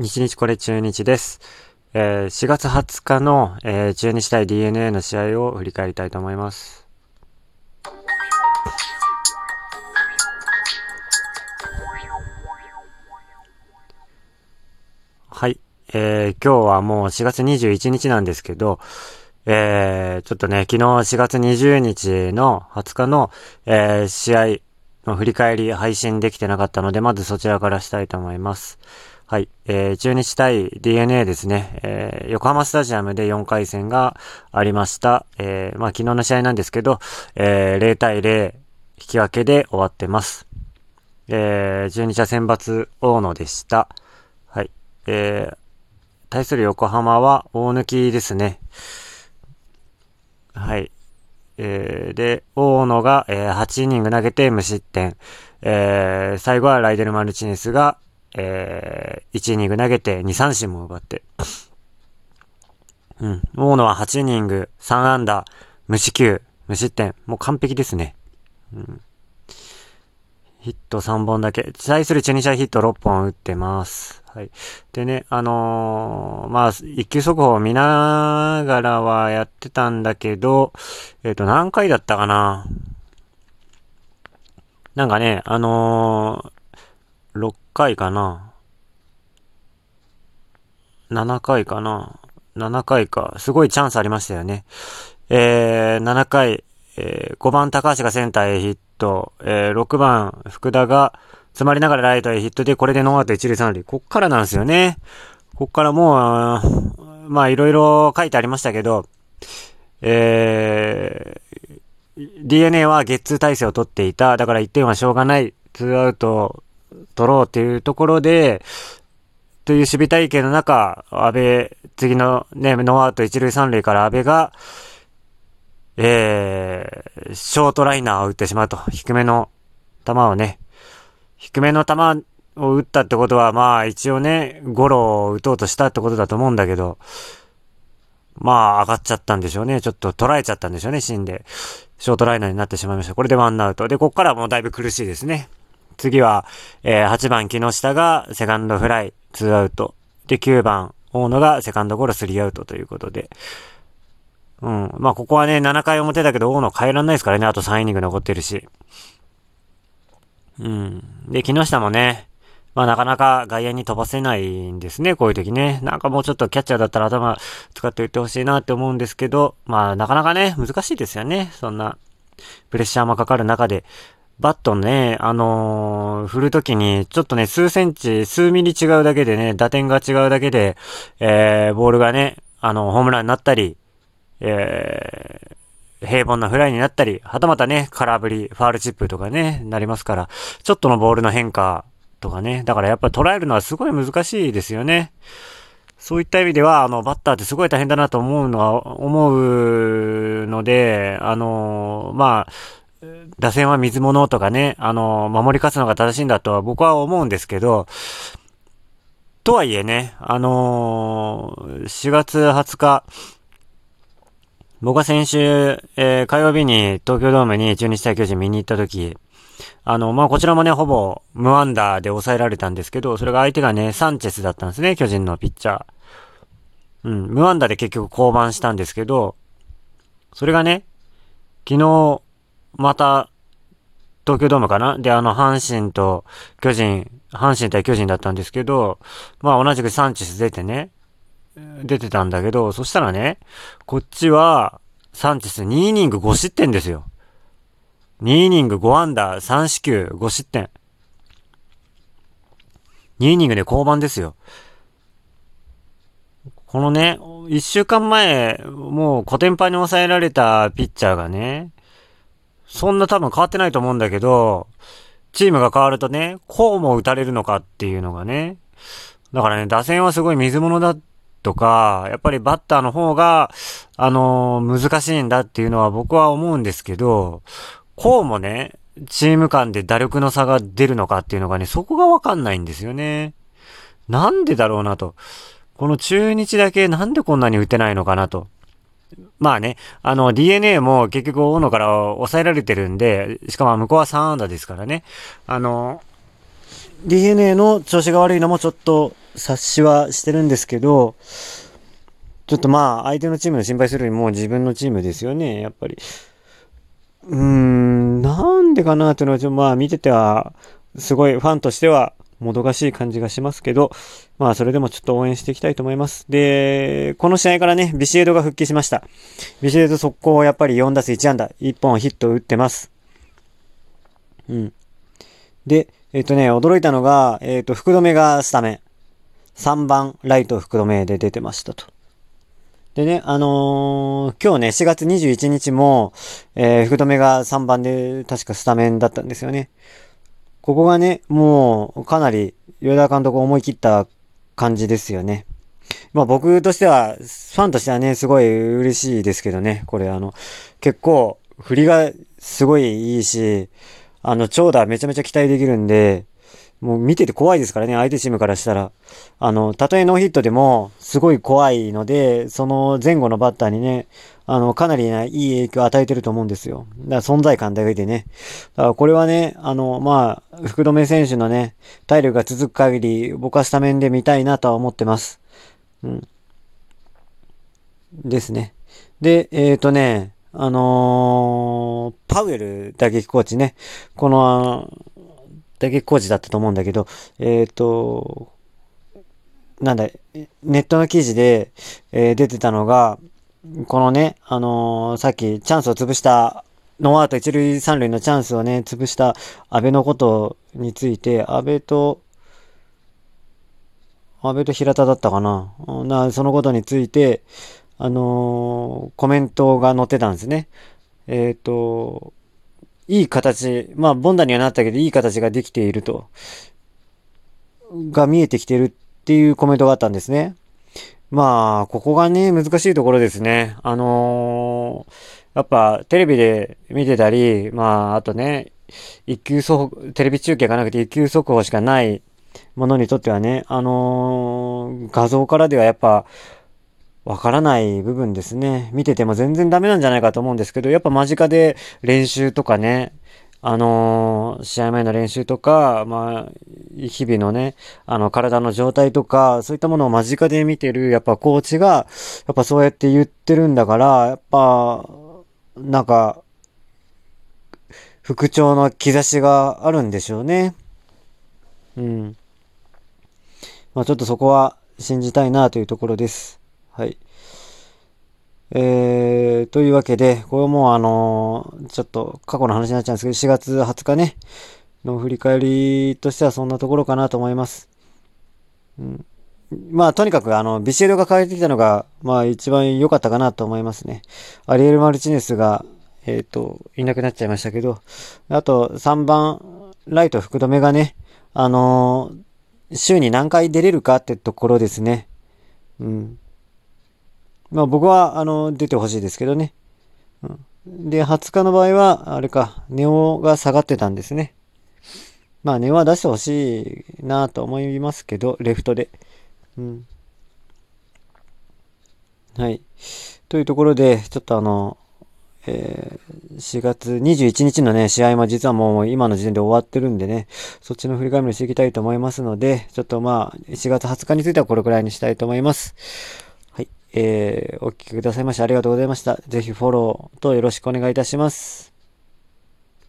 日日これ中日です。えー、4月20日の、えー、中日対 DNA の試合を振り返りたいと思います。はい。えー、今日はもう4月21日なんですけど、えー、ちょっとね、昨日4月20日の20日の、えー、試合の振り返り配信できてなかったので、まずそちらからしたいと思います。はい。えー、中日対 DNA ですね。えー、横浜スタジアムで4回戦がありました。えー、まあ昨日の試合なんですけど、えー、0対0引き分けで終わってます。えー、中日は選抜大野でした。はい。えー、対する横浜は大抜きですね。はい。えー、で、大野が、えー、8イニング投げて無失点。えー、最後はライデル・マルチネスが、えー、1イニング投げて2三振も奪って。うん。大野は8イニング、3安打、無四球、無失点。もう完璧ですね。うん。ヒット3本だけ。対するチュニシャヒット6本打ってます。はい。でね、あのー、まあ、一球速報を見ながらはやってたんだけど、えっ、ー、と、何回だったかななんかね、あの、6回かな ?7 回かな ?7 回か。すごいチャンスありましたよね。えー、7回、えー、5番高橋がセンターへヒット、えー、6番福田が詰まりながらライトへヒットで、これでノーアウト一塁三塁。こっからなんですよね。こっからもう、まあいろいろ書いてありましたけど、えー、DNA はゲッツー体制を取っていた。だから1点はしょうがない。ツーアウト取ろうっていうところで、という守備体系の中、安倍、次のね、ノーアウト一塁三塁から安倍が、えー、ショートライナーを打ってしまうと。低めの球をね、低めの球を打ったってことは、まあ一応ね、ゴロを打とうとしたってことだと思うんだけど、まあ上がっちゃったんでしょうね。ちょっと捉えちゃったんでしょうね、芯で。ショートライナーになってしまいました。これでワンアウト。で、こっからもうだいぶ苦しいですね。次は、えー、8番木下がセカンドフライ、2アウト。で、9番大野がセカンドゴロ3アウトということで。うん。まあ、ここはね、7回表だけど大野変えらんないですからね。あと3イニング残ってるし。うん。で、木下もね、まあなかなか外野に飛ばせないんですね、こういう時ね。なんかもうちょっとキャッチャーだったら頭使っておいてほしいなって思うんですけど、まあなかなかね、難しいですよね。そんな、プレッシャーもかかる中で。バットね、あのー、振るときに、ちょっとね、数センチ、数ミリ違うだけでね、打点が違うだけで、えー、ボールがね、あの、ホームランになったり、えー、平凡なフライになったり、はたまたね、空振り、ファールチップとかね、なりますから、ちょっとのボールの変化とかね、だからやっぱ捉えるのはすごい難しいですよね。そういった意味では、あの、バッターってすごい大変だなと思うのは、思うので、あの、まあ、打線は水物とかね、あの、守り勝つのが正しいんだとは僕は思うんですけど、とはいえね、あのー、4月20日、僕は先週、えー、火曜日に東京ドームに中日対巨人見に行った時、あの、まあ、こちらもね、ほぼ無アンダーで抑えられたんですけど、それが相手がね、サンチェスだったんですね、巨人のピッチャー。うん、無アンダーで結局降板したんですけど、それがね、昨日、また、東京ドームかな？で、あの、阪神と巨人、阪神対巨人だったんですけど、まあ同じくサンチェス出てね、出てたんだけど、そしたらね、こっちは、サンチェス2イニング5失点ですよ。2イニング5アンダー、3四球、5失点。2イニングで降板ですよ。このね、1週間前、もうコテンパンに抑えられたピッチャーがね、そんな多分変わってないと思うんだけど、チームが変わるとね、こうも打たれるのかっていうのがね。だからね、打線はすごい水物だとか、やっぱりバッターの方が、あのー、難しいんだっていうのは僕は思うんですけど、こうもね、チーム間で打力の差が出るのかっていうのがね、そこがわかんないんですよね。なんでだろうなと。この中日だけなんでこんなに打てないのかなと。まあね、あの DNA も結局大野から抑えられてるんで、しかも向こうは3安打ですからね。あの、DNA の調子が悪いのもちょっと察しはしてるんですけど、ちょっとまあ、相手のチームの心配するよりも自分のチームですよね、やっぱり。うーん、なんでかなっていうのは、まあ見てては、すごいファンとしては、もどかしい感じがしますけど、まあそれでもちょっと応援していきたいと思います。で、この試合からね、ビシエドが復帰しました。ビシエド速攻やっぱり4打数1安打、1本ヒットを打ってます。うん。で、えっ、ー、とね、驚いたのが、えっ、ー、と、福留がスタメン。3番、ライト福留で出てましたと。でね、あのー、今日ね、4月21日も、えー、福留が3番で確かスタメンだったんですよね。ここがね、もう、かなり、与田監督思い切った感じですよね。まあ僕としては、ファンとしてはね、すごい嬉しいですけどね、これあの、結構、振りがすごいいいし、あの、長打めちゃめちゃ期待できるんで、もう見てて怖いですからね、相手チームからしたら。あの、たとえノーヒットでも、すごい怖いので、その前後のバッターにね、あの、かなりね、いい影響を与えてると思うんですよ。だから存在感だけでね。だからこれはね、あの、まあ、福留選手のね、体力が続く限り、僕はスタメンで見たいなとは思ってます。うん。ですね。で、えっ、ー、とね、あのー、パウエル打撃コーチね、この、打撃コーチだったと思うんだけど、えっ、ー、と、なんだ、ネットの記事で、えー、出てたのが、このね、あのさっきチャンスを潰した、ノーアウト一塁三塁のチャンスをね、潰した安倍のことについて、安倍と、安倍と平田だったかな。なそのことについて、あのー、コメントが載ってたんですね。えっ、ー、と、いい形、まあ、ボンダにはなったけど、いい形ができていると、が見えてきてるっていうコメントがあったんですね。まあ、ここがね、難しいところですね。あのー、やっぱ、テレビで見てたり、まあ、あとね、一級速、テレビ中継がなくて一級速報しかないものにとってはね、あのー、画像からではやっぱ、わからない部分ですね。見てても全然ダメなんじゃないかと思うんですけど、やっぱ間近で練習とかね、あのー、試合前の練習とか、まあ、日々のね、あの、体の状態とか、そういったものを間近で見てる、やっぱコーチが、やっぱそうやって言ってるんだから、やっぱ、なんか、復調の兆しがあるんでしょうね。うん。まあちょっとそこは信じたいなというところです。はい。えー、というわけで、これもあのー、ちょっと過去の話になっちゃうんですけど、4月20日ね、の振り返りとしてはそんなところかなと思います。うん、まあ、とにかく、あの、ビシエドが変えてきたのが、まあ、一番良かったかなと思いますね。アリエル・マルチネスが、えっ、ー、と、いなくなっちゃいましたけど、あと、3番、ライト福留がね、あのー、週に何回出れるかってところですね。うん。まあ僕は、あの、出てほしいですけどね。うん、で、20日の場合は、あれか、ネオが下がってたんですね。まあ、ネオは出してほしいなと思いますけど、レフトで。うん。はい。というところで、ちょっとあの、えー、4月21日のね、試合も実はもう今の時点で終わってるんでね、そっちの振り返りもしていきたいと思いますので、ちょっとまあ、4月20日についてはこれくらいにしたいと思います。えー、お聞きくださいましてありがとうございました。ぜひフォローとよろしくお願いいたします。